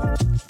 Maria.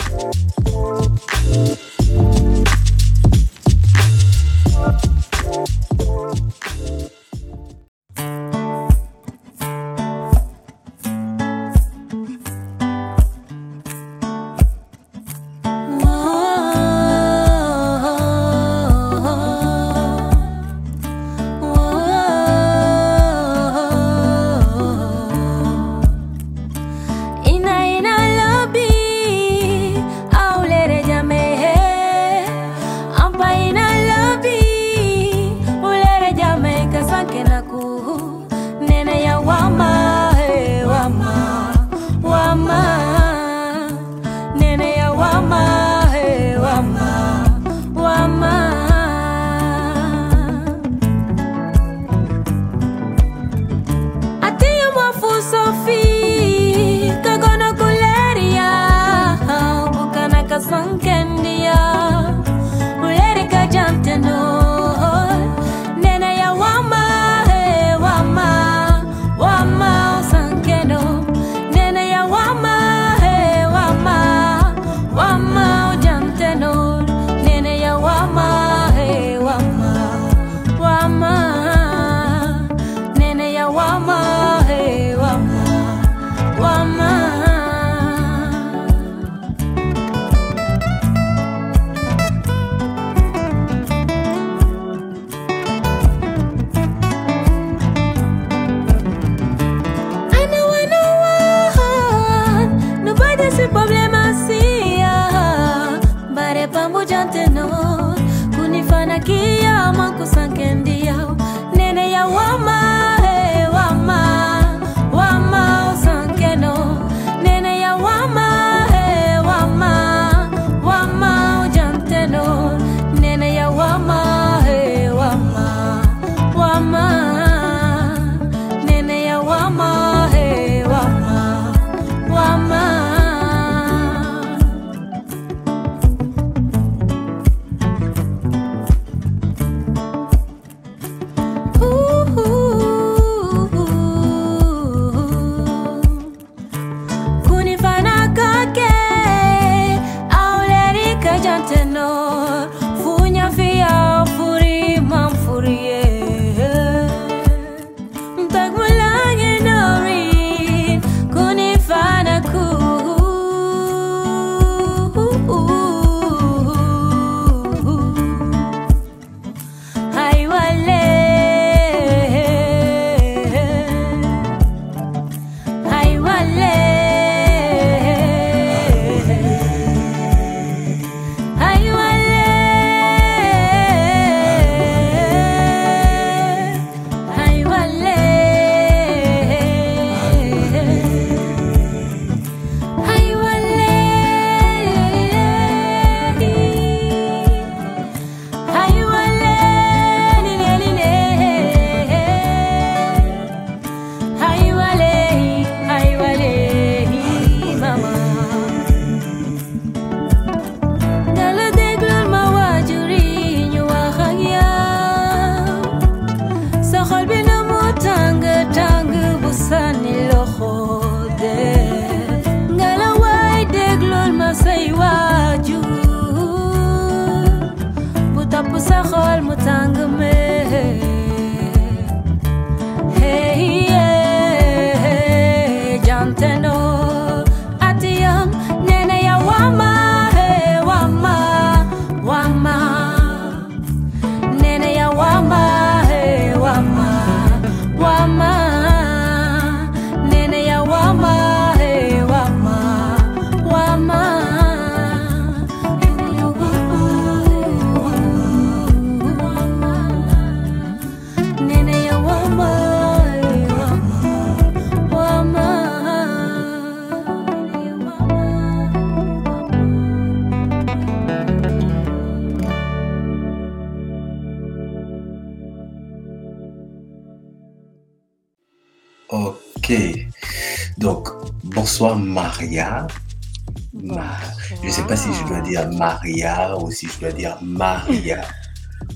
Dire Maria ou si je dois dire Maria.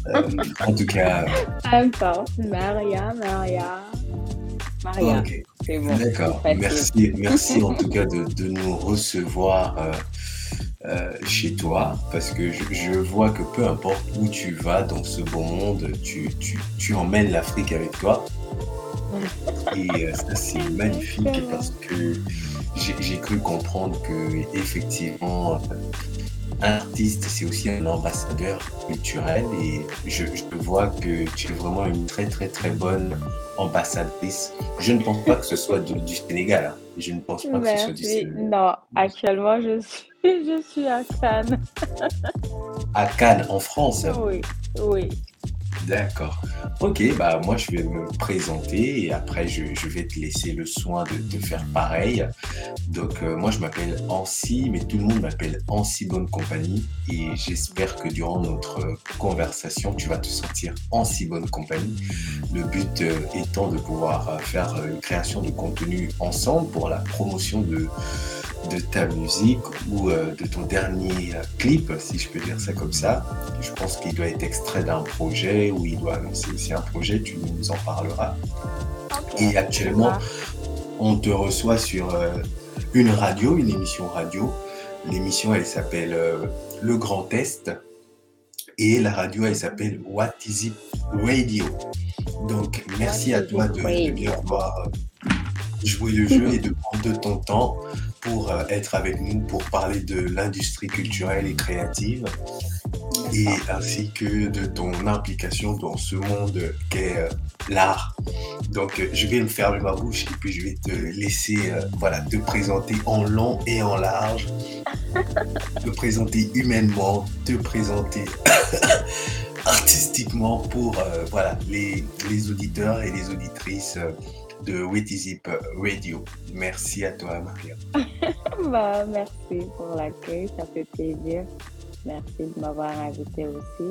Euh, en tout cas. Importe. Maria, Maria. Maria. c'est bon. D'accord. Merci, merci en tout cas de, de nous recevoir euh, euh, chez toi parce que je, je vois que peu importe où tu vas dans ce beau monde, tu, tu, tu emmènes l'Afrique avec toi. Et euh, ça, c'est magnifique parce que j'ai cru comprendre que effectivement, un artiste, c'est aussi un ambassadeur culturel et je, je vois que tu es vraiment une très très très bonne ambassadrice. Je ne pense pas que ce soit du, du Sénégal. hein. Je ne pense pas que ce soit du. Sénégal. Non, actuellement, je suis, je suis à Cannes. À Cannes, en France. Oui, oui. D'accord. Ok, bah moi je vais me présenter et après je, vais te laisser le soin de, faire pareil. Donc euh, moi je m'appelle Ancy, mais tout le monde m'appelle Ancy Bonne Compagnie et j'espère que durant notre euh, conversation tu vas te sentir en si bonne compagnie. Le but euh, étant de pouvoir faire une création de contenu ensemble pour la promotion de, de ta musique ou euh, de ton dernier euh, clip, si je peux dire ça comme ça. Je pense qu'il doit être extrait d'un projet ou il doit annoncer aussi un projet, tu nous en parleras. Et actuellement, on te reçoit sur euh, une radio, une émission radio. L'émission, elle s'appelle Le Grand Test et la radio, elle s'appelle What Is It Radio. Donc, merci à toi de, de bien vouloir jouer le jeu et de prendre de ton temps pour euh, être avec nous, pour parler de l'industrie culturelle et créative et ainsi que de ton implication dans ce monde qu'est euh, l'art. Donc, euh, je vais me fermer ma bouche et puis je vais te laisser voilà, te présenter en long et en large, te présenter humainement, te présenter artistiquement pour voilà, les, auditeurs et les auditrices de Wetizip Radio. Merci à toi, Maria. Bah, merci pour l'accueil, ça fait plaisir. Merci de m'avoir invité aussi.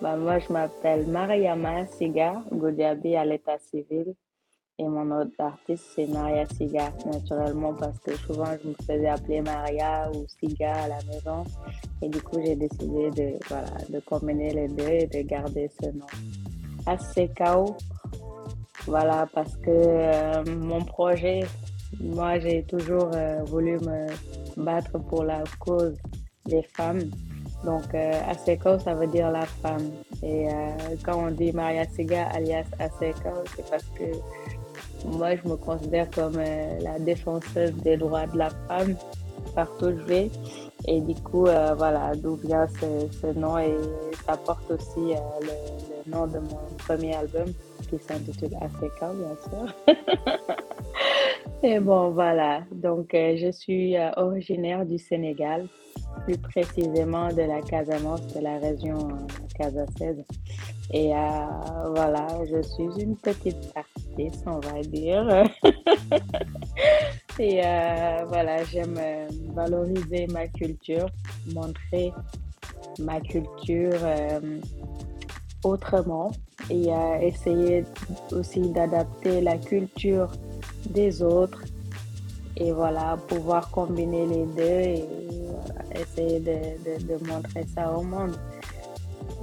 Bah, moi, je m'appelle Mariama Siga Godiaby à l'état civil et mon nom d'artiste, c'est Maria Siga, naturellement, parce que souvent, je me faisais appeler Maria ou Siga à la maison. Et du coup, j'ai décidé de, voilà, de combiner les deux et de garder ce nom. ACKO, voilà, parce que euh, mon projet, moi, j'ai toujours euh, voulu me battre pour la cause des femmes. Donc, euh, Aseko, ça veut dire la femme. Et euh, quand on dit Maria Siga alias Aseko, c'est parce que moi, je me considère comme la défenseuse des droits de la femme partout où je vais. Et du coup, voilà, d'où vient ce, nom. Et ça porte aussi le nom de mon premier album qui s'intitule Aseka, bien sûr. Et bon, voilà. Donc, euh, je suis euh, originaire du Sénégal, plus précisément de la Casamance, de la région euh. Et euh, voilà, je suis une petite artiste, on va dire. Et voilà, j'aime valoriser ma culture, montrer ma culture autrement et euh, essayer aussi d'adapter la culture des autres et voilà, pouvoir combiner les deux et essayer de, de, montrer ça au monde.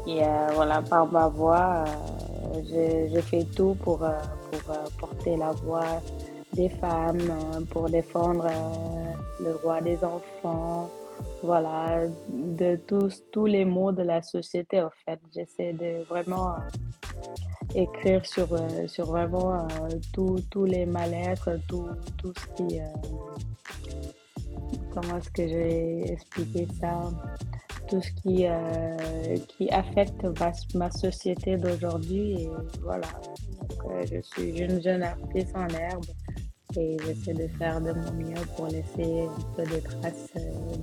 Et euh, voilà, par ma voix, euh, je, je fais tout pour, euh, pour euh, porter la voix des femmes, pour défendre le droit des enfants, voilà, de tous, tous les mots de la société, en fait. J'essaie de vraiment écrire sur, euh, sur vraiment euh, tous les mal-être, tout, tout ce qui... euh, comment est-ce que je vais expliquer ça? Tout ce qui, qui affecte ma, société d'aujourd'hui. Et voilà. Donc, je suis une jeune artiste en herbe et j'essaie de faire de mon mieux pour laisser un peu de traces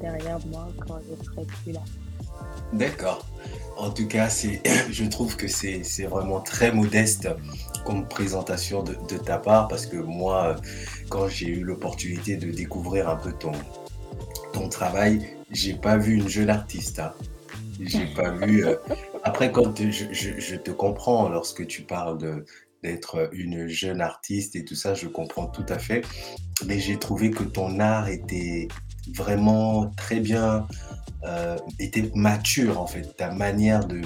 derrière moi quand je serai plus là. D'accord. En tout cas, je trouve que c'est, vraiment très modeste comme présentation de, ta part parce que moi, quand j'ai eu l'opportunité de découvrir un peu ton, ton travail, j'ai pas vu une jeune artiste. hein. J'ai pas vu. euh, Après, quand je, je- je te comprends lorsque tu parles d'être une jeune artiste et tout ça, je comprends tout à fait. Mais j'ai trouvé que ton art était vraiment très bien, euh, était mature en fait. Ta manière de,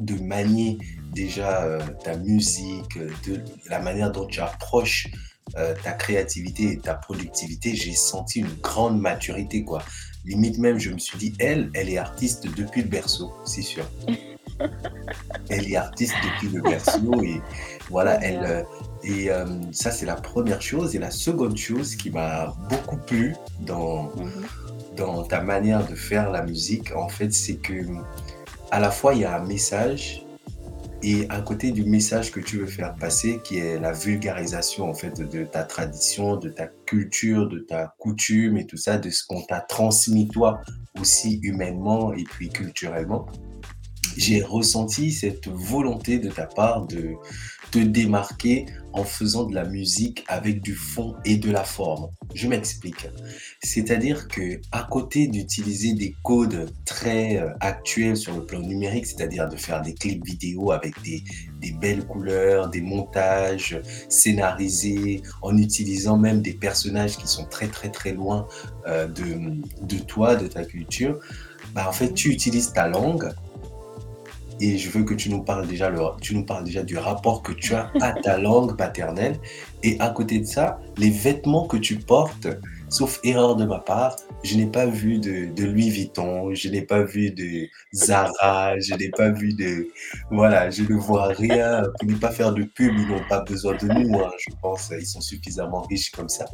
de manier déjà euh, ta musique, de la manière dont tu approches euh, ta créativité et ta productivité, j'ai senti une grande maturité, quoi. Limite même, je me suis dit, elle, elle est artiste depuis le berceau, c'est sûr. elle est artiste depuis le berceau et voilà, elle. Euh, et euh, ça, c'est la première chose. Et la seconde chose qui m'a beaucoup plu dans, mhm. Dans ta manière de faire la musique, en fait, c'est que à la fois, il y a un message et à côté du message que tu veux faire passer, qui est la vulgarisation en fait de ta tradition, de ta culture, de ta coutume et tout ça, de ce qu'on t'a transmis toi aussi humainement et puis culturellement, j'ai ressenti cette volonté de ta part de te démarquer en faisant de la musique avec du fond et de la forme. Je m'explique. C'est-à-dire que à côté d'utiliser des codes très euh, actuels sur le plan numérique, c'est-à-dire de faire des clips vidéo avec des, belles couleurs, des montages scénarisés, en utilisant même des personnages qui sont très très très loin euh, de, de toi, de ta culture, bah en fait tu utilises ta langue et je veux que tu nous parles déjà le, tu nous parles déjà du rapport que tu as à ta langue paternelle. Et à côté de ça les vêtements que tu portes sauf erreur de ma part, je n'ai pas vu de, de, Louis Vuitton, je n'ai pas vu de Zara, je n'ai pas vu de... Voilà, je ne vois rien. Pour ne pas faire de pub, ils n'ont pas besoin de nous, hein, je pense. Ils sont suffisamment riches comme ça.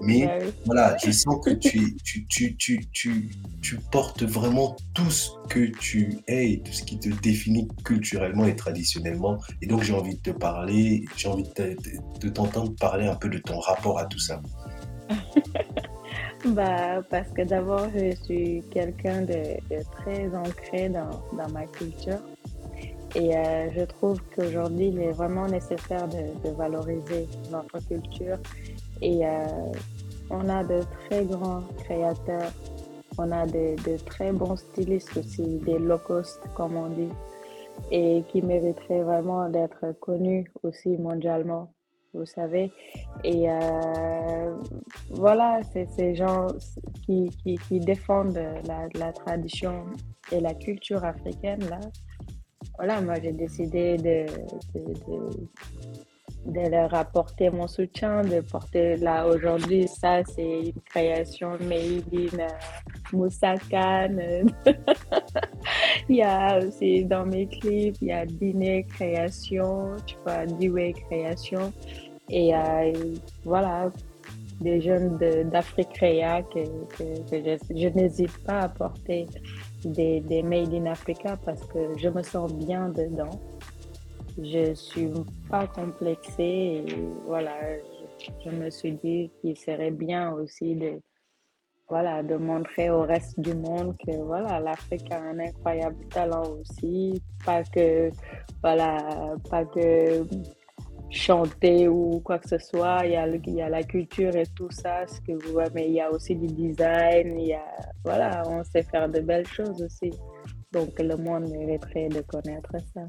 Mais voilà, je sens que tu, tu, tu, tu, tu, tu portes vraiment tout ce que tu es et tout ce qui te définit culturellement et traditionnellement. Et donc, j'ai envie de te parler, j'ai envie de t'entendre parler un peu de ton rapport à tout ça. bah, parce que d'abord, je suis quelqu'un de, très ancré dans, ma culture. Et euh, je trouve qu'aujourd'hui, il est vraiment nécessaire de, valoriser notre culture. Et euh, on a de très grands créateurs, on a de, de, très bons stylistes aussi, des low cost, comme on dit, et qui mériteraient vraiment d'être connus aussi mondialement vous savez. Et euh, voilà, c'est ces gens qui, qui, défendent la, la, tradition et la culture africaine. Là. Voilà, moi j'ai décidé de, leur apporter mon soutien, de porter là aujourd'hui, ça c'est une création made in euh, Moussa il y a aussi dans mes clips, il y a Dîner Création, tu vois, Dewey Création. Et euh, voilà, des jeunes d'Afrique Créa que, je, n'hésite pas à porter des, des, Made in Africa parce que je me sens bien dedans. Je suis pas complexée voilà, je, me suis dit qu'il serait bien aussi de, voilà, de montrer au reste du monde que voilà, l'Afrique a un incroyable talent aussi. Pas que, voilà, pas que chanter ou quoi que ce soit. Il y a, il y a la culture et tout ça, ce que vous mais il y a aussi du design. Il y a, voilà, on sait faire de belles choses aussi. Donc le monde mériterait de connaître ça.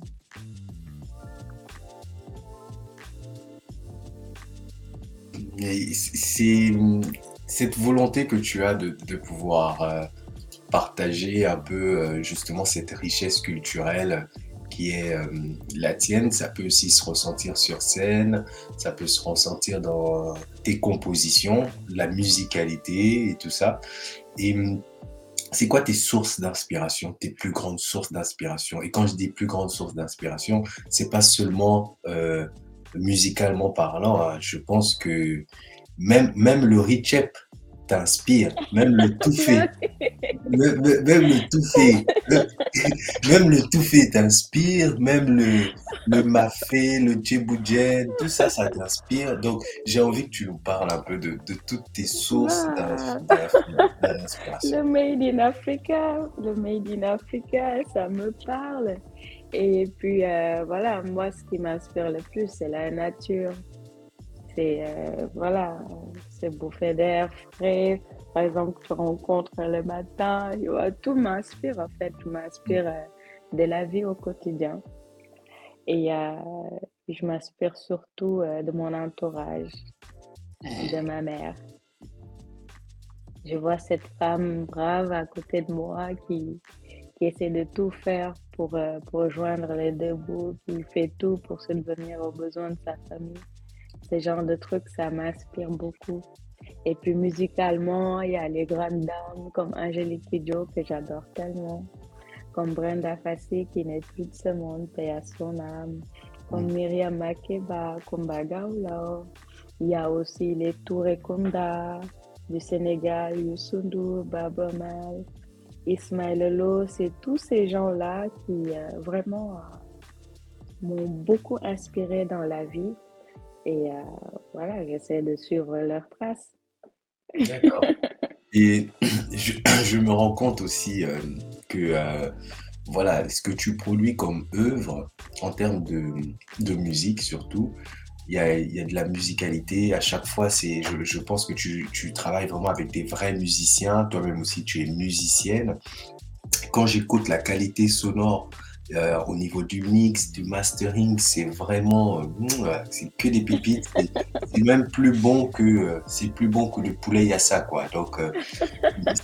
C'est cette volonté que tu as de, pouvoir euh, partager un peu euh, justement cette richesse culturelle qui est euh, la tienne, ça peut aussi se ressentir sur scène, ça peut se ressentir dans tes compositions, la musicalité et tout ça. Et hum, c'est quoi tes sources d'inspiration, tes plus grandes sources d'inspiration? Et quand je dis plus grandes sources d'inspiration, c'est pas seulement musicalement parlant. Hein. Je pense que même, même le Richep t'inspire, même le tout fait. même, le tout fait. Même le tout fait t'inspire, même le, le mafé, le djeboujen, tout ça, ça t'inspire. Donc, j'ai envie que tu nous parles un peu de, de toutes tes sources d'inspiration. Le Made in Africa, le Made in Africa, ça me parle. Et puis, euh, voilà, moi, ce qui m'inspire le plus, c'est la nature c'est euh, voilà, c'est bouffer d'air frais. Par exemple, tu rencontres le matin, tout m'inspire en fait, tout m'inspire euh, de la vie au quotidien. Et je m'inspire surtout de mon entourage, de ma mère. Je vois cette femme brave à côté de moi qui, qui essaie de tout faire pour, pour joindre les deux bouts, qui fait tout pour subvenir aux besoins de sa famille ce genre de trucs, ça m'inspire beaucoup. Et puis musicalement, il y a les grandes dames comme Angélique Kidjo que j'adore tellement, comme Brenda Fassi qui n'est plus de ce monde, paix à son âme, comme mm. Myriam Makeba, comme Bagaoula. Il y a aussi les Touré Kunda du Sénégal, Youssou Baba Mal, Ismaël Lolo. C'est tous ces gens-là qui euh, vraiment euh, m'ont beaucoup inspiré dans la vie. Et euh, voilà, j'essaie de suivre leurs traces. D'accord. Et je, me rends compte aussi euh, que euh, voilà, ce que tu produis comme œuvre, en termes de, musique surtout, il y a, de la musicalité. À chaque fois, c'est, je, pense que tu, travailles vraiment avec des vrais musiciens. Toi-même aussi, tu es musicienne. Quand j'écoute la qualité sonore euh, au niveau du mix, du mastering, c'est vraiment, euh, mm, c'est que des pépites. C'est même plus bon que, euh, c'est plus bon que le poulet yassa, quoi. Donc,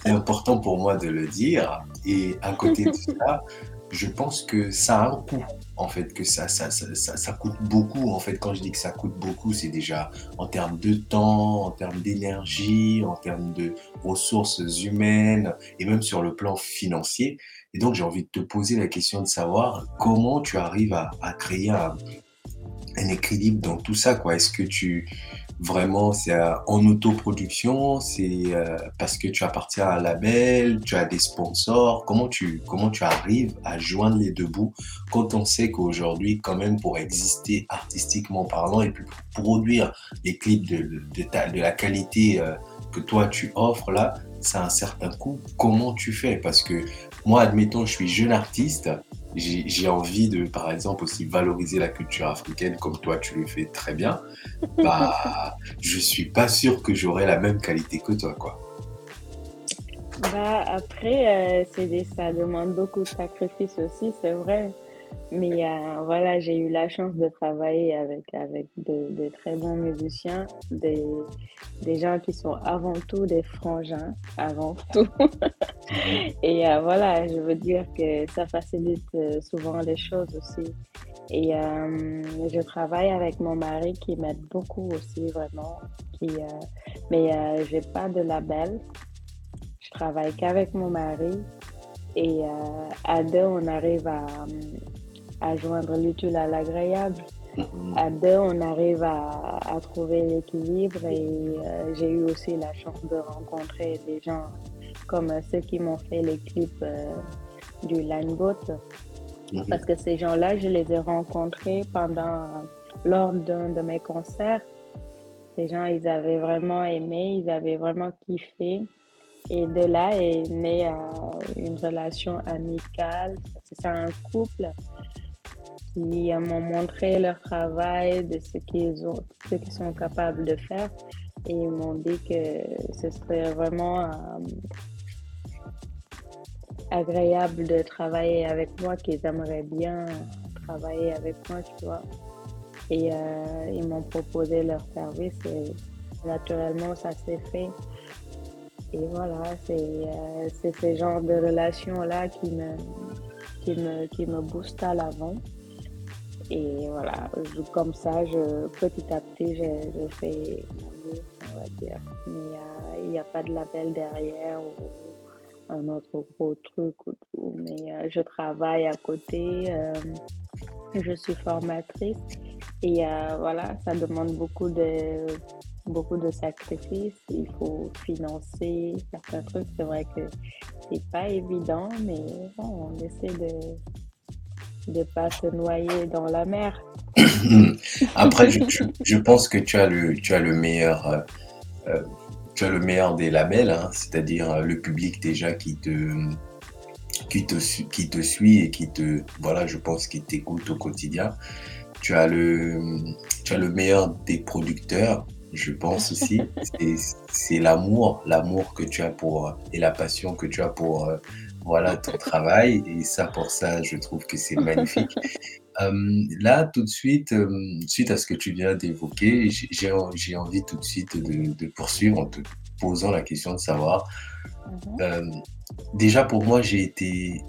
c'est important pour moi de le dire. Et à côté de ça, je pense que ça a un coût, en fait, que ça, ça, ça, ça, coûte beaucoup. En fait, quand je dis que ça coûte beaucoup, c'est déjà en termes de temps, en termes d'énergie, en termes de ressources humaines et même sur le plan financier. Et donc, j'ai envie de te poser la question de savoir comment tu arrives à, créer un, équilibre dans tout ça. Quoi. Est-ce que tu vraiment c'est en autoproduction, c'est euh, parce que tu appartiens à un label, tu as des sponsors. Comment tu comment tu arrives à joindre les deux bouts quand on sait qu'aujourd'hui quand même pour exister artistiquement parlant et puis pour produire des clips de, de, la qualité euh, que toi tu offres là, ça a un certain coût. Comment tu fais? Parce que moi, admettons, je suis jeune artiste, j'ai envie de, par exemple, aussi valoriser la culture africaine comme toi, tu le fais très bien. Bah, je suis pas sûr que j'aurai la même qualité que toi, quoi. Bah, après, euh, ça demande beaucoup de sacrifices aussi, c'est vrai. Mais euh, voilà, j'ai eu la chance de travailler avec, avec de, très bons musiciens, des, des, gens qui sont avant tout des frangins, avant tout. Et euh, voilà, je veux dire que ça facilite euh, souvent les choses aussi. Et je travaille avec mon mari qui m'aide beaucoup aussi, vraiment. Qui, mais je n'ai pas de label. Je travaille qu'avec mon mari. Et à deux, on arrive à à joindre l'utile à l'agréable. Mm-hmm. À deux, on arrive à, à trouver l'équilibre et euh, j'ai eu aussi la chance de rencontrer des gens comme ceux qui m'ont fait les clips euh, du Lineboat. Mm-hmm. Parce que ces gens-là, je les ai rencontrés pendant, lors d'un de mes concerts. Ces gens, ils avaient vraiment aimé, ils avaient vraiment kiffé. Et de là est née euh, une relation amicale. C'est un couple qui m'ont montré leur travail, de ce qu'ils ont, ce qu'ils sont capables de faire. Et ils m'ont dit que ce serait vraiment euh, agréable de travailler avec moi, qu'ils aimeraient bien travailler avec moi, tu vois. Et euh, ils m'ont proposé leur service et naturellement, ça s'est fait. Et voilà, c'est euh, ce genre de relations-là qui me, qui, me, qui me boostent à l'avant. Et voilà, comme ça, je, petit à petit, je, fais mon on va dire. Mais il n'y a, pas de label derrière ou un autre gros truc ou. Mais euh, je travaille à côté, euh, je suis formatrice. Et euh, voilà, ça demande beaucoup de, beaucoup de sacrifices. Il faut financer certains trucs. C'est vrai que c'est pas évident, mais bon, on essaie de de pas se noyer dans la mer. Après, je, pense que tu as le, tu as le meilleur, euh, euh, tu as le meilleur des labels, hein, c'est-à-dire euh, le public déjà qui te, qui te, qui te suit et qui te, voilà, je pense, qui t'écoute au quotidien. Tu as le, tu as le meilleur des producteurs, je pense aussi. C'est l'amour, l'amour que tu as pour et la passion que tu as pour voilà ton travail. Et ça, pour ça, je trouve que c'est magnifique. Euh, là, tout de suite, euh, suite à ce que tu viens d'évoquer, j'ai envie tout de suite de, poursuivre en te posant la question de savoir. Mhm. Euh, déjà, pour moi, j'ai été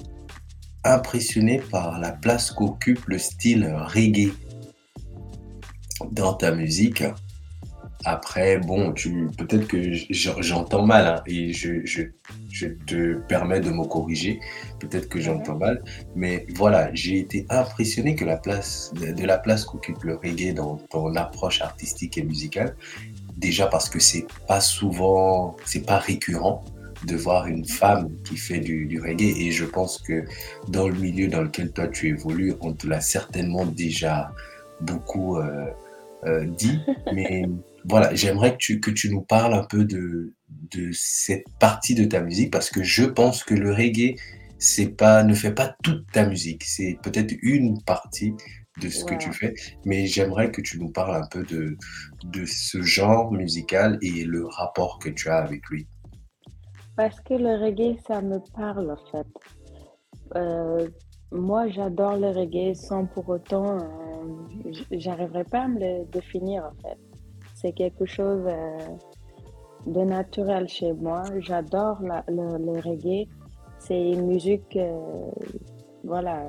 impressionné par la place qu'occupe le style reggae dans ta musique. Après, bon, tu peut-être que j'entends mal hein, et je, je, je, te permets de me corriger. Peut-être que j'entends mal, mais voilà, j'ai été impressionné que la place de, la place qu'occupe le reggae dans ton approche artistique et musicale. Déjà parce que c'est pas souvent, c'est pas récurrent de voir une femme qui fait du, du, reggae et je pense que dans le milieu dans lequel toi tu évolues, on te l'a certainement déjà beaucoup euh, euh, dit, mais voilà, j'aimerais que tu, que tu nous parles un peu de, de cette partie de ta musique parce que je pense que le reggae c'est pas, ne fait pas toute ta musique. C'est peut-être une partie de ce que tu fais, mais j'aimerais que tu nous parles un peu de, de ce genre musical et le rapport que tu as avec lui. Parce que le reggae, ça me parle en fait. Euh, moi, j'adore le reggae sans pour autant, euh, j'arriverai pas à me le définir en fait. C'est quelque chose euh, de naturel chez moi. J'adore le, reggae. C'est une musique, euh, voilà,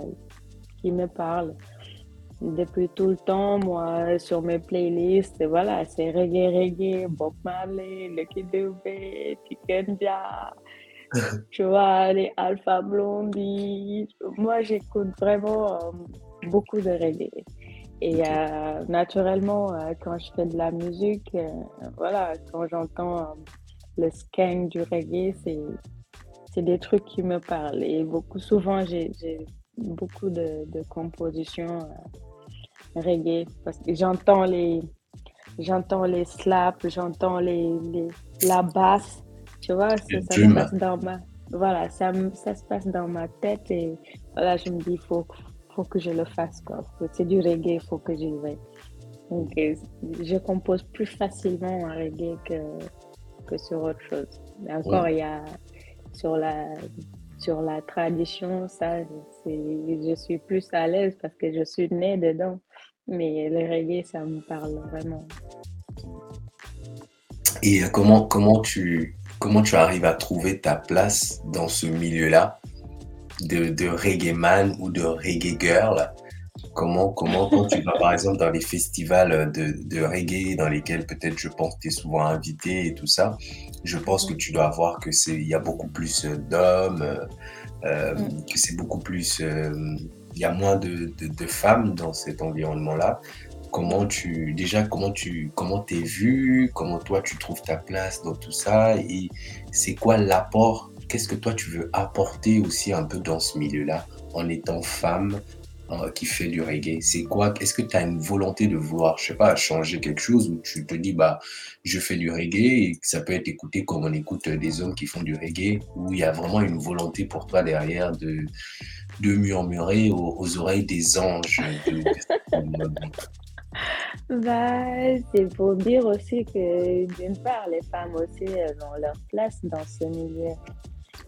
qui me parle. Depuis tout le temps, moi, sur mes playlists, voilà, c'est reggae, reggae, Bob Marley, Lucky Dube, Tikenja, tu vois, les Alpha Blondie. Moi, j'écoute vraiment euh, beaucoup de reggae. Et euh, naturellement, euh, quand je fais de la musique, euh, voilà, quand j'entends le skank du reggae, c'est des trucs qui me parlent. Et beaucoup, souvent, j'ai beaucoup de, de compositions reggae parce que j'entends les, j'entends les slaps, j'entends les, les, la basse, tu vois, ça, ça se passe dans ma, voilà, ça, ça se passe dans ma tête et voilà, je me dis, faut, faut que je le fasse. C'est du reggae, il faut que j'y vais. Donc, euh, je compose plus facilement en reggae que, que sur autre chose. Mais encore, il y a sur la, sur la tradition, ça, je suis plus à l'aise parce que je suis née dedans. Mais le reggae, ça me parle vraiment. Et euh, comment, comment, tu, comment tu arrives à trouver ta place dans ce milieu-là? De, reggae man ou de reggae girl Comment, comment quand tu vas par exemple dans les festivals de, reggae dans lesquels peut-être je pense que tu es souvent invité et tout ça, je pense que tu dois voir que c'est il y a beaucoup plus d'hommes, euh, mm. que c'est beaucoup plus euh, il y a moins de, de, femmes dans cet environnement-là. Comment tu déjà comment tu comment t'es vu, comment toi tu trouves ta place dans tout ça et c'est quoi l'apport qu'est-ce que toi tu veux apporter aussi un peu dans ce milieu-là en étant femme euh, qui fait du reggae? C'est quoi? Est-ce que tu as une volonté de vouloir, je sais pas, changer quelque chose ou tu te dis, bah, je fais du reggae et ça peut être écouté comme on écoute des hommes qui font du reggae ou il y a vraiment une volonté pour toi derrière de, de murmurer aux, oreilles des anges bah, c'est pour dire aussi que d'une part, les femmes aussi ont leur place dans ce milieu.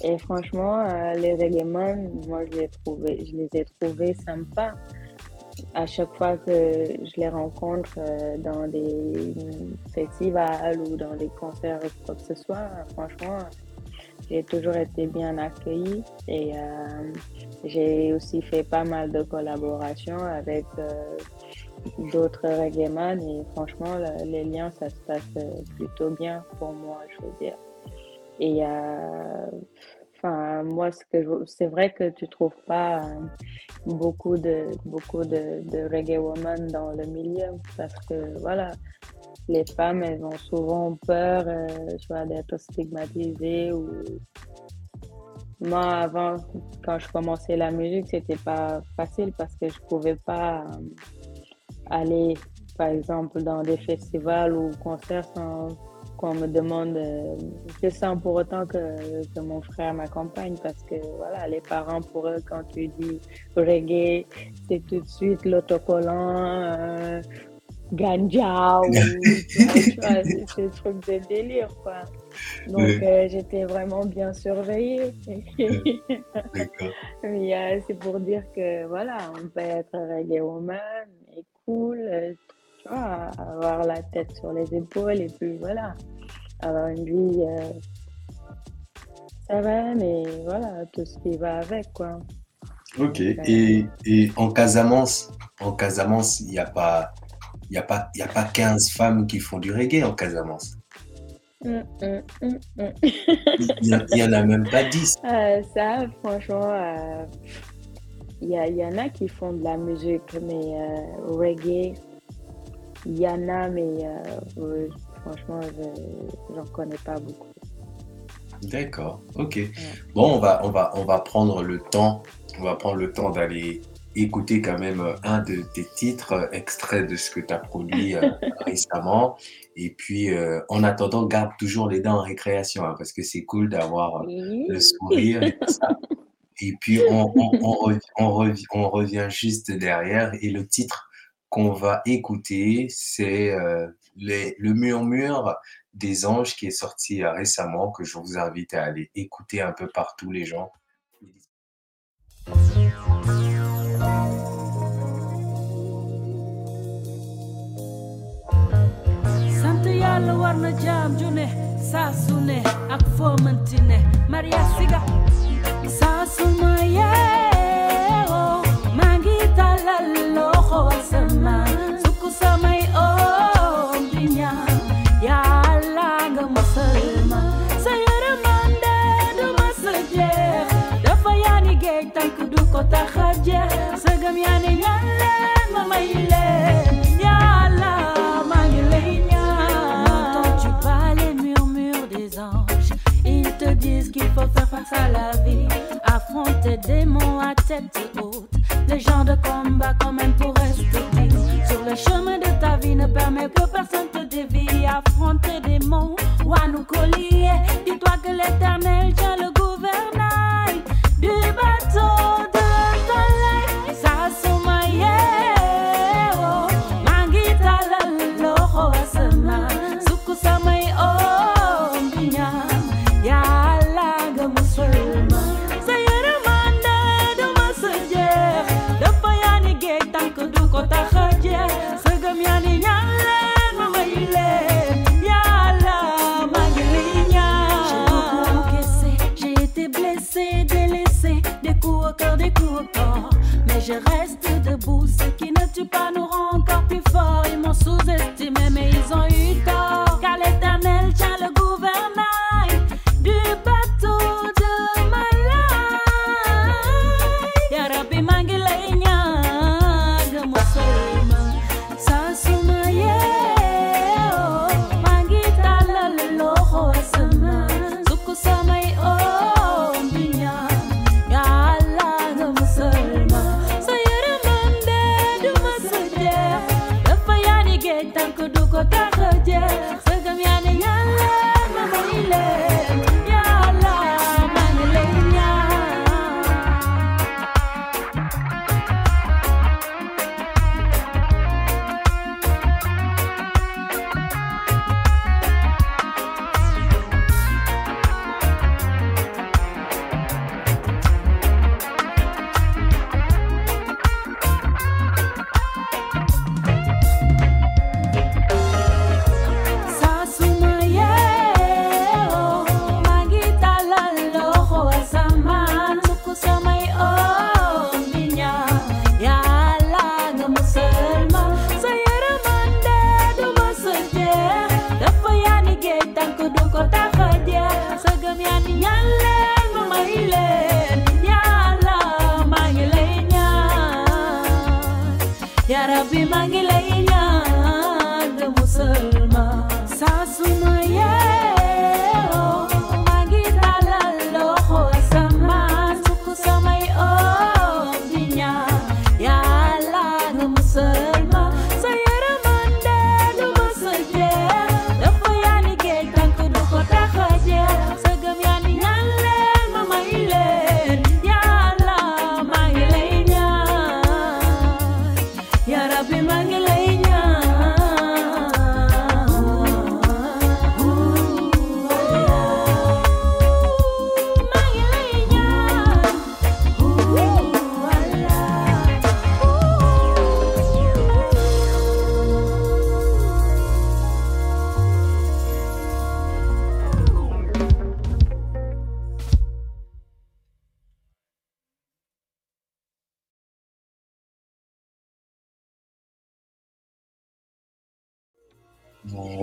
Et franchement, euh, les règlements, moi, je les, trouvé, je les ai trouvés sympas. À chaque fois que je les rencontre euh, dans des festivals ou dans des concerts ou quoi que ce soit, franchement, j'ai toujours été bien accueillie. Et euh, j'ai aussi fait pas mal de collaborations avec d'autres règlements. Et franchement, les liens, ça se passe plutôt bien pour moi, je veux dire. Et euh, moi, c'est vrai que tu trouves pas euh, beaucoup de beaucoup de, reggae woman dans le milieu parce que voilà, les femmes, elles ont souvent peur, euh, d'être stigmatisées ou moi, avant, quand je commençais la musique, c'était pas facile parce que je pouvais pas aller, par exemple, dans des festivals ou concerts sans qu'on me demande, euh, sens pour autant que, que mon frère m'accompagne parce que voilà, les parents pour eux, quand tu dis reggae, c'est tout de suite l'autocollant, euh, ganja ou ces trucs de délire quoi. Donc euh, j'étais vraiment bien surveillée. Mais euh, c'est pour dire que voilà, on peut être reggae woman et cool, tu vois, avoir la tête sur les épaules et puis voilà avoir une vie, euh, ça va, mais voilà, tout ce qui va avec, quoi. Ok, et, et en Casamance, en Casamance, il n'y a pas, n'y a, pas, y a pas 15 femmes qui font du reggae en Casamance. Hum, hum, hum. Il n'y en a même pas 10. Euh, ça, franchement, euh, il y, en a qui font de la musique, mais euh, reggae, il y en a, mais euh, franchement, je j'en connais pas beaucoup. D'accord, ok. Bon, on va, on va, on va prendre le temps, on va prendre le temps d'aller écouter quand même euh, un de tes titres, euh, extrait de ce que tu as produit euh, récemment. Et puis, euh, en attendant, garde toujours les dents en récréation, hein, parce que c'est cool d'avoir le sourire et tout ça. Et puis, on, on, on, rev- on rev- on revient juste derrière. Et le titre qu'on va écouter, c'est euh, Le murmure des anges qui est sorti euh, récemment, que je vous invite à aller écouter un peu partout, les gens. yàlla war na jaam saa Maria Siga Démons à tête haute. Les gens de combat quand même pour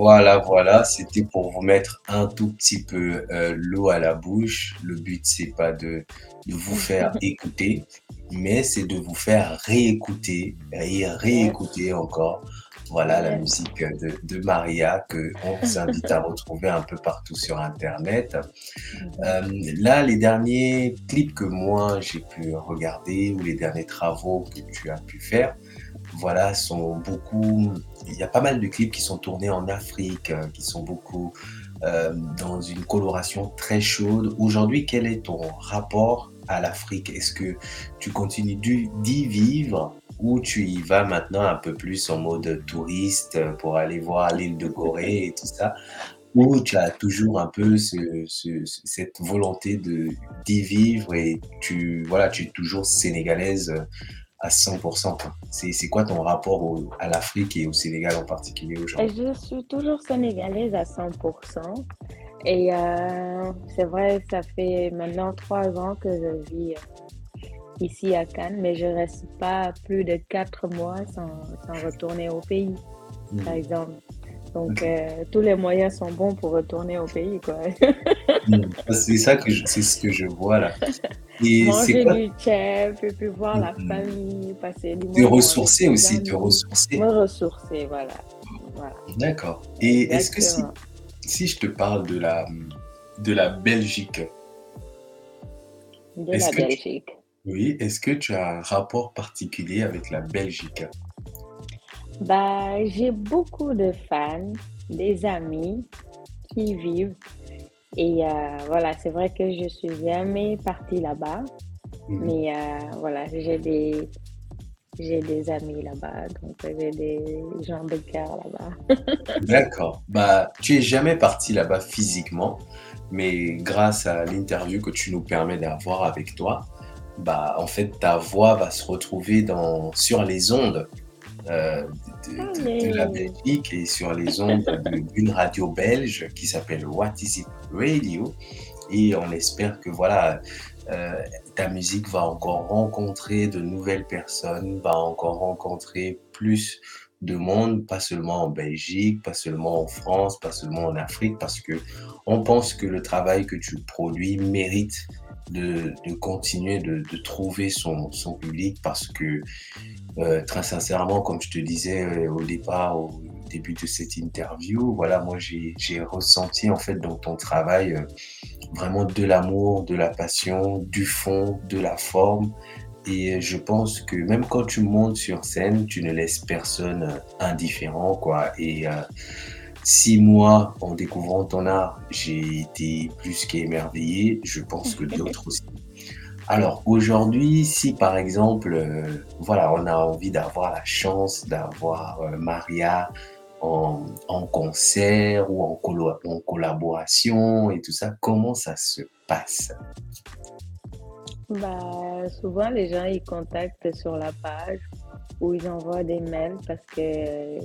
Voilà, voilà, c'était pour vous mettre un tout petit peu euh, l'eau à la bouche. Le but, c'est pas de, de vous faire écouter, mais c'est de vous faire réécouter et réécouter encore. Voilà la musique de, de Maria que on vous invite à retrouver un peu partout sur Internet. Mhm. Euh, là, les derniers clips que moi j'ai pu regarder ou les derniers travaux que tu as pu faire, voilà, sont beaucoup. Il y a pas mal de clips qui sont tournés en Afrique, euh, qui sont beaucoup euh, dans une coloration très chaude. Aujourd'hui, quel est ton rapport à l'Afrique? Est-ce que tu continues d'y vivre ou tu y vas maintenant un peu plus en mode touriste pour aller voir l'île de Gorée et tout ça? Ou tu as toujours un peu ce, ce- ce- cette volonté d'y vivre et tu voilà, tu es toujours sénégalaise à 100%, quoi. C'est c'est quoi ton rapport au- à l'Afrique et au Sénégal en particulier aujourd'hui? je suis toujours sénégalaise à 100%. Et euh, c'est vrai, ça fait maintenant trois ans que je vis euh, ici à Cannes, mais je reste pas plus de quatre mois sans, sans retourner au pays, par Hmm, exemple. Donc, euh, tous les moyens sont bons pour retourner au pays, quoi. Hmm. C'est ça que je- c'est ce que je vois là. Et c'est Manger quoi du chef, et puis voir la hmm, famille, passer du te ressourcer aussi, te amis, ressourcer. me ressourcer, voilà. Voilà, D'accord. Et est-ce que si, si je te parle de la, de la Belgique, De est-ce la tu, Belgique. oui, est-ce que tu as un rapport particulier avec la Belgique? Bah, j'ai beaucoup de fans, des amis qui y vivent. Et euh, voilà, c'est vrai que je suis jamais partie là-bas, Mhm. mais euh, voilà, j'ai des, j'ai des amis là-bas, donc j'ai des gens de cœur là-bas. D'accord. Bah, tu es jamais parti là-bas physiquement, mais grâce à l'interview que tu nous permets d'avoir avec toi, bah, en fait, ta voix va se retrouver dans, sur les ondes euh, de, de- de la! Belgique et sur les ondes de- d'une radio belge qui s'appelle What Is It Radio. Et on espère que voilà, euh, ta musique va encore rencontrer de nouvelles personnes, va encore rencontrer plus de monde, pas seulement en Belgique, pas seulement en France, pas seulement en Afrique, parce que on pense que le travail que tu produis mérite de, continuer de, trouver son, public parce que euh, très sincèrement, comme je te disais euh, au départ, au début de cette interview, voilà, moi j'ai ressenti en fait dans ton travail euh, vraiment de l'amour, de la passion, du fond, de la forme. Et je pense que même quand tu montes sur scène, tu ne laisses personne indifférent, quoi. Et six mois en découvrant ton art, j'ai été plus qu'émerveillé. Je pense que d'autres aussi. Alors aujourd'hui, si par exemple, euh, voilà, on a envie d'avoir la chance d'avoir euh, Maria en, concert ou en, en collaboration et tout ça, comment ça se passe? Bah, souvent, les gens, ils contactent sur la page ou ils envoient des mails parce que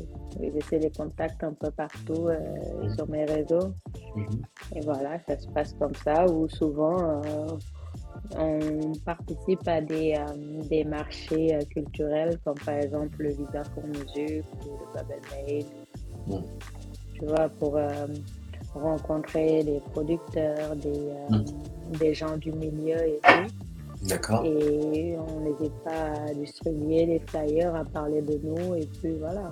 j'essaie les contacts un peu partout euh, sur mes réseaux. mhm, Et voilà, ça se passe comme ça. Ou souvent, euh, on participe à des, euh, des marchés culturels, comme par exemple le Visa pour Musique ou le Babel Made, mhm, tu vois, pour rencontrer des producteurs, des, mhm. des gens du milieu et tout. D'accord, Et on n'hésite pas à distribuer des flyers, à parler de nous, et puis voilà.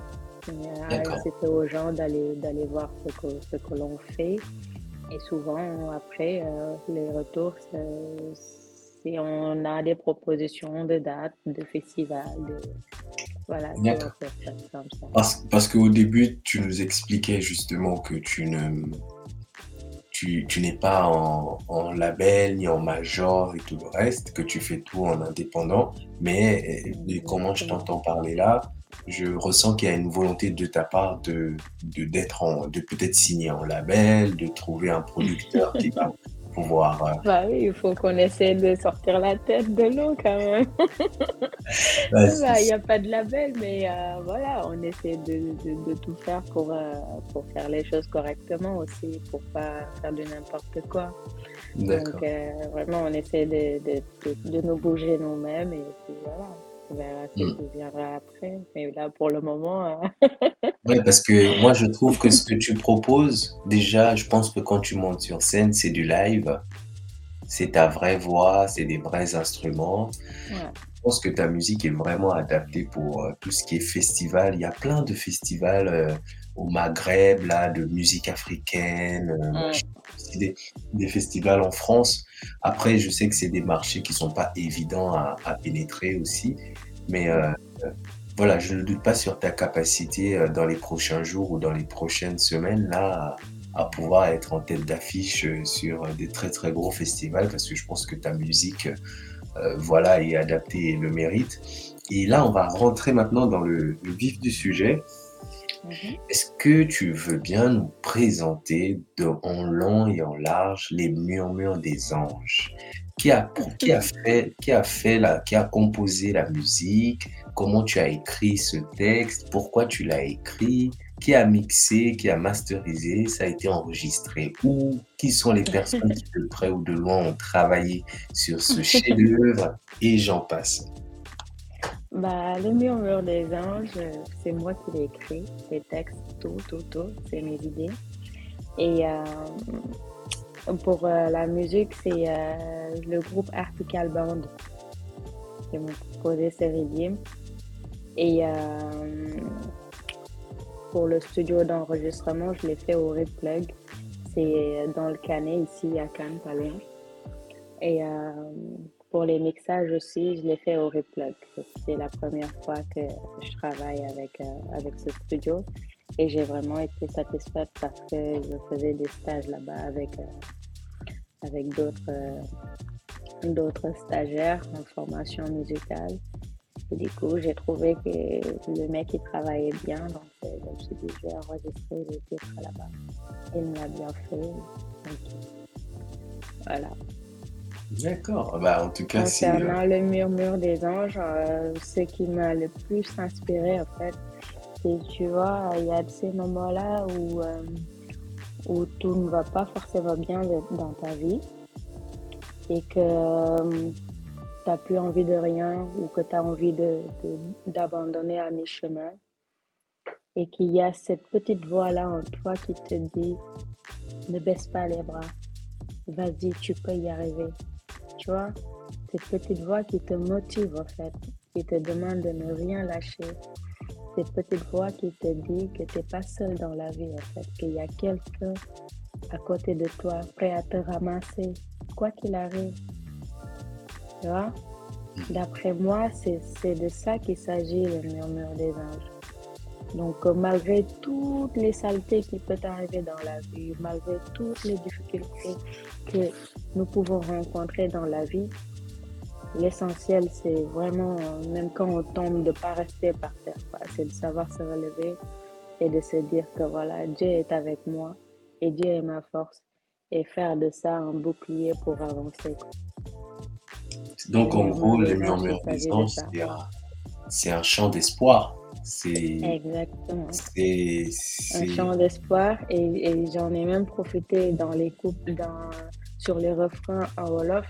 D'accord, inciter aux gens d'aller d'aller voir ce que, ce que l'on fait. Et souvent, après, euh, les retours, c'est on a des propositions de dates, de festivals, de, voilà. Parce, parce qu'au début, tu nous expliquais justement que tu ne, tu, n'es pas en, label ni en major et tout le reste, que tu fais tout en indépendant, mais euh, comment je t'entends parler là, je ressens qu'il y a une volonté de ta part de, de, d'être en, de peut-être signer en label, de trouver un producteur qui va pouvoir... euh, Bah oui, il faut qu'on essaie de sortir la tête de l'eau quand même. bah, il n'y a pas de label, mais euh, voilà, on essaie de, de- de tout faire pour, euh, pour faire les choses correctement aussi, pour pas faire de n'importe quoi. Donc, vraiment, on essaie de, de, de, de nous bouger nous-mêmes et puis voilà, On verra ce Mm. qui viendra après. Mais là, pour le moment, euh, Ouais, parce que moi, je trouve que ce que tu proposes, déjà, je pense que quand tu montes sur scène, c'est du live, c'est ta vraie voix, c'est des vrais instruments. ouais. Je pense que ta musique est vraiment adaptée pour euh, tout ce qui est festival. Il y a plein de festivals euh, au Maghreb, là, de musique africaine. euh, des, des festivals en France. Après, je sais que c'est des marchés qui sont pas évidents à, à pénétrer aussi. Mais euh, voilà, je ne doute pas sur ta capacité euh, dans les prochains jours ou dans les prochaines semaines, là, à, à pouvoir être en tête d'affiche euh, sur des très, très gros festivals parce que je pense que ta musique euh, voilà, est adaptée et le mérite. Et là, on va rentrer maintenant dans le, le vif du sujet. Mhm. Est-ce que tu veux bien nous présenter de, en long et en large les murmures des anges? Qui a, qui a fait, qui a fait la, qui a composé la musique? Comment tu as écrit ce texte? Pourquoi tu l'as écrit? Qui a mixé? Qui a masterisé? Ça a été enregistré où? Qui sont les personnes qui de près ou de loin ont travaillé sur ce chef-d'œuvre? Et j'en passe. Bah, le murmure des anges, c'est moi qui l'ai écrit. Les textes, tout, tout, tout, c'est mes idées. Et euh, pour euh, la musique, c'est euh, le groupe Artical Band qui m'a proposé ce rythme. Et euh, pour le studio d'enregistrement, je l'ai fait au Red Plug. C'est dans le Canet, ici à Cannes, pas loin. Et euh, pour les mixages aussi, je l'ai fait au Red Plug. C'est la première fois que je travaille avec, euh, avec ce studio. Et j'ai vraiment été satisfaite parce que je faisais des stages là-bas avec, euh, avec d'autres euh, d'autres stagiaires en formation musicale. Et du coup, j'ai trouvé que le mec, il travaillait bien. Donc, euh, je me suis dit, je vais enregistrer les titres là-bas. Il me l'a bien fait. Donc, voilà. D'accord. Bah, en tout cas, c'est. euh, Concernant le murmure des anges, euh, ce qui m'a le plus inspiré, en fait, c'est, tu vois, il y a de ces moments-là où, euh, où tout ne va pas forcément bien de- dans ta vie et que tu n'as plus envie de rien ou que tu as envie de, de- d'abandonner à mi-chemin et qu'il y a cette petite voix-là en toi qui te dit ne baisse pas les bras, vas-y, tu peux y arriver. Tu vois, cette petite voix qui te motive en fait, qui te demande de ne rien lâcher. Cette petite voix qui te dit que tu n'es pas seul dans la vie en qu'il y a quelqu'un à côté de toi prêt à te ramasser, quoi qu'il arrive. Tu vois? D'après moi, c'est c'est de ça qu'il s'agit, le murmure des anges. Donc, euh, malgré toutes les saletés qui peuvent arriver dans la vie, malgré toutes les difficultés que nous pouvons rencontrer dans la vie, l'essentiel, c'est vraiment, euh, même quand on tombe, de ne pas rester par terre. C'est de savoir se relever et de se dire que voilà, Dieu est avec moi et Dieu est ma force et faire de ça un bouclier pour avancer. Donc, en gros, murmure le des anges, c'est un, un chant d'espoir. Exactement. c'est, un chant d'espoir et, et j'en ai même profité dans les couples, dans, sur les refrains en Wolof.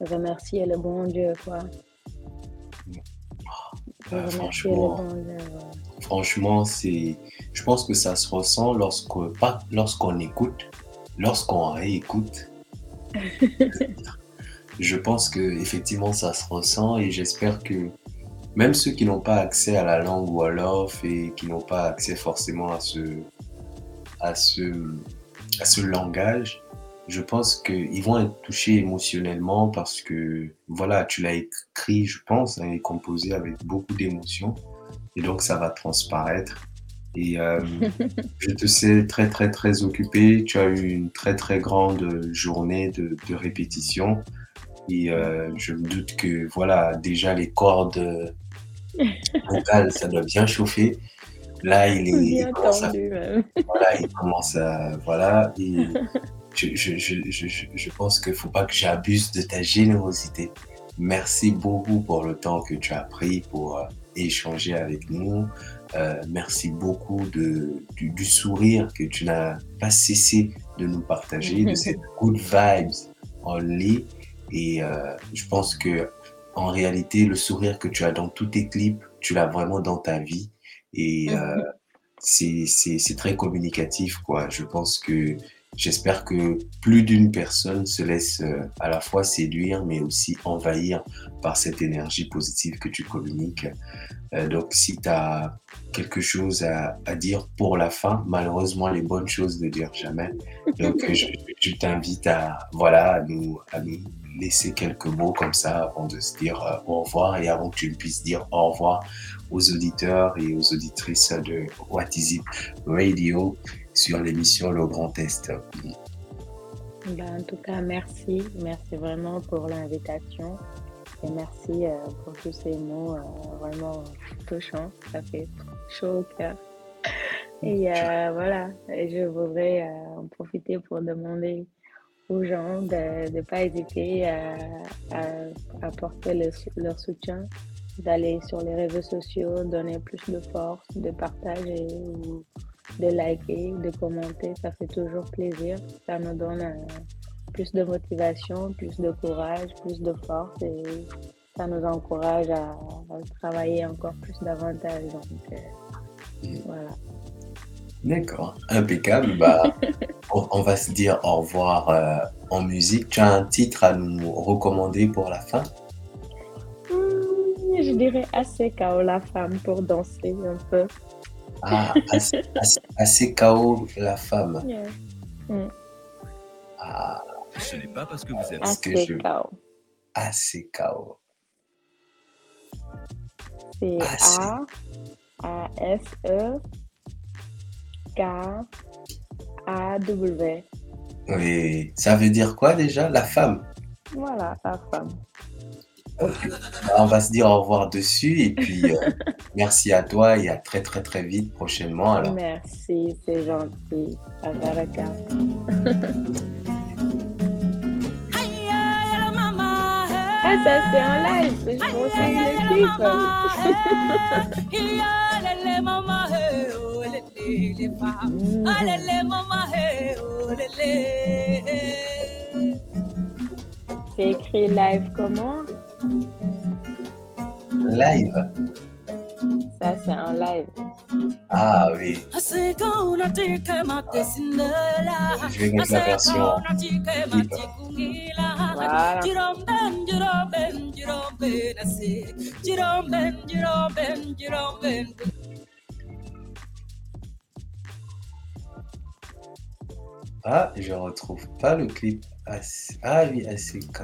Remercier le bon Dieu, quoi. le franchement, bon Dieu. voilà. franchement, c'est, je pense que ça se ressent lorsqu'on, pas lorsqu'on écoute, lorsqu'on réécoute. Je pense que effectivement ça se ressent et j'espère que même ceux qui n'ont pas accès à la langue Wolof et qui n'ont pas accès forcément à ce, à ce, à ce langage, je pense qu'ils vont être touchés émotionnellement parce que voilà, tu l'as écrit, je pense, hein, et composé avec beaucoup d'émotion et donc ça va transparaître. Et euh, je te sais très très très occupé. Tu as eu une très très grande journée de, de répétition. Et euh, je me doute que voilà, déjà les cordes vocales, ça doit bien chauffer. Là, il est, il commence à, voilà, il commence à, voilà, et je, je, je, je, pense qu'il faut pas que j'abuse de ta générosité. Merci beaucoup pour le temps que tu as pris pour euh, échanger avec nous. Euh, merci beaucoup de, du, du sourire que tu n'as pas cessé de nous partager, de cette good vibes only. Et euh, je pense que en réalité, le sourire que tu as dans tous tes clips, tu l'as vraiment dans ta vie. Et euh, Mhm. c'est très communicatif, quoi. Je pense que j'espère que plus d'une personne se laisse euh, à la fois séduire, mais aussi envahir par cette énergie positive que tu communiques. Euh, donc, si tu as quelque chose à, à dire pour la fin, malheureusement, les bonnes choses ne durent jamais. Donc, je, je t'invite à, voilà, à nous, à nous laisser quelques mots comme ça avant de se dire euh, au revoir et avant que tu ne puisses dire au revoir aux auditeurs et aux auditrices de What Is It Radio sur l'émission Le Grand Test. Ben, en tout cas, merci. Merci vraiment pour l'invitation. Et merci euh, pour tous ces mots euh, vraiment touchants. Ça fait chaud au cœur. Et euh, voilà, je voudrais euh, en profiter pour demander aux gens de ne pas hésiter à, apporter le- leur soutien, d'aller sur les réseaux sociaux, donner plus de force, de partager de liker, de commenter. Ça fait toujours plaisir. Ça nous donne euh, plus de motivation, plus de courage, plus de force et ça nous encourage à, à travailler encore plus davantage. Donc, euh, Mm. voilà. D'accord, impeccable. Bah, on, on va se dire au revoir euh, en musique. Tu as un titre à nous recommander pour la fin? Hmm, je dirais assez KO la femme pour danser un peu. Ah, assez, assez- assez KO la femme. Yeah. Hmm, Ah, Ce n'est pas parce que vous êtes Parce que Assez je- KO. assez KO. C'est Assez. A, A, S, E, K, A, W. Oui, ça veut dire quoi déjà? La femme? Voilà, la femme. Bah, On va se dire au revoir dessus et puis euh, merci à toi et à très très très vite prochainement. Alors, Merci, c'est gentil. Abaraka. Ah, ça c'est en live. Je pensais le clip. C'est écrit live comment? Live? Ça c'est en live. Ah oui, je vais mettre la version clip. Voilà. Ah, je retrouve pas le clip. Ah oui, ACK.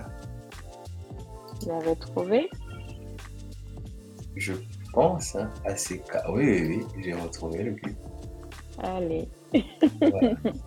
Vous avez trouvé Je pense, hein, ACK. Oui, oui, oui, j'ai retrouvé le clip. Allez. Voilà.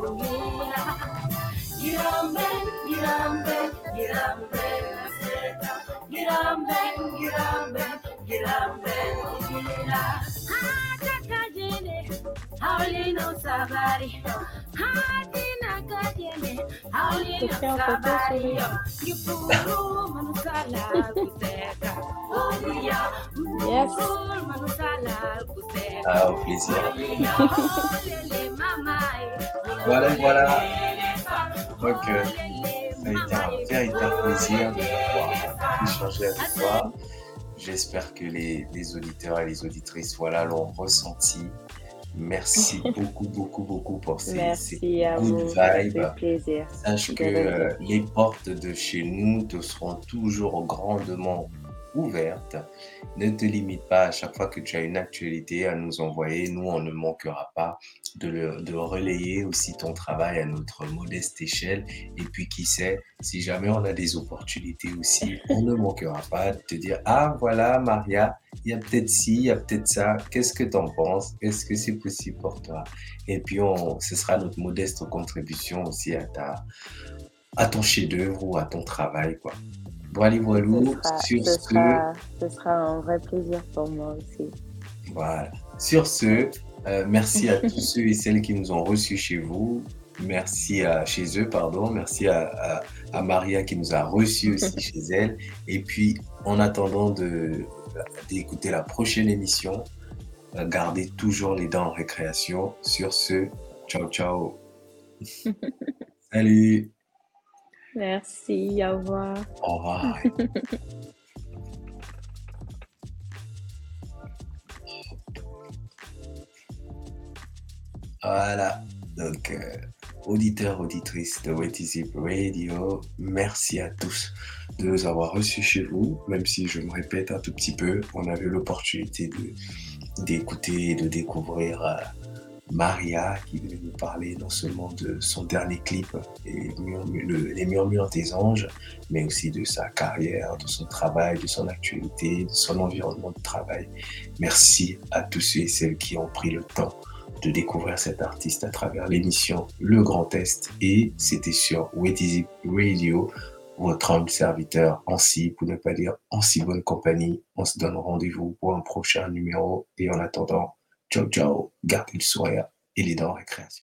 Romina. Giramben, giramben, giramben, seta. Giramben, giramben, giramben, gila. Ah! Yes. Ah, au plaisir. Voilà, voilà. Donc, euh, ça a été un véritable plaisir. de pouvoir échanger avec toi. J'espère que les, les auditeurs et les auditrices voilà, l'ont ressenti. Merci beaucoup, beaucoup, beaucoup pour ces, ces Merci à good vous. Vibes. plaisir. Sache que euh, les portes de chez nous te seront toujours grandement ouverte. Ne te limite pas à chaque fois que tu as une actualité à nous envoyer. Nous, on ne manquera pas de, le, relayer aussi ton travail à notre modeste échelle. Et puis, qui sait, si jamais on a des opportunités aussi, on ne manquera pas de te dire, ah voilà, Maria, il y a peut-être ci, il y a peut-être ça. Qu'est-ce que tu en penses? Est-ce que c'est possible pour toi Et puis, on, ce sera notre modeste contribution aussi à ta à ton chef-d'œuvre ou à ton travail, quoi. Voilà. Sur ce, sera, ce sera un vrai plaisir pour moi aussi. Voilà. Sur ce, euh, merci à tous ceux et celles qui nous ont reçus chez vous. Merci à chez eux, pardon. Merci à, à, Maria qui nous a reçus aussi chez elle. Et puis, en attendant d'écouter la prochaine émission, euh, gardez toujours les dents en récréation. Sur ce, ciao, ciao. Salut. Merci, au revoir. Au revoir. voilà, donc euh, auditeurs, auditrices de What Is It Radio, merci à tous de nous avoir reçus chez vous, même si je me répète un tout petit peu, on a eu l'opportunité d'écouter et de découvrir euh, Maria qui venait nous parler non seulement de son dernier clip, Les Murmures des Anges, mais aussi de sa carrière, de son travail, de son actualité, de son environnement de travail. Merci à tous ceux et celles qui ont pris le temps de découvrir cet artiste à travers l'émission Le Grand Test et c'était sur What Radio, votre humble serviteur en pour ne pas dire en bonne compagnie. On se donne rendez-vous pour un prochain numéro et en attendant, Ciao, ciao. Gardez le sourire et les dents en récréation.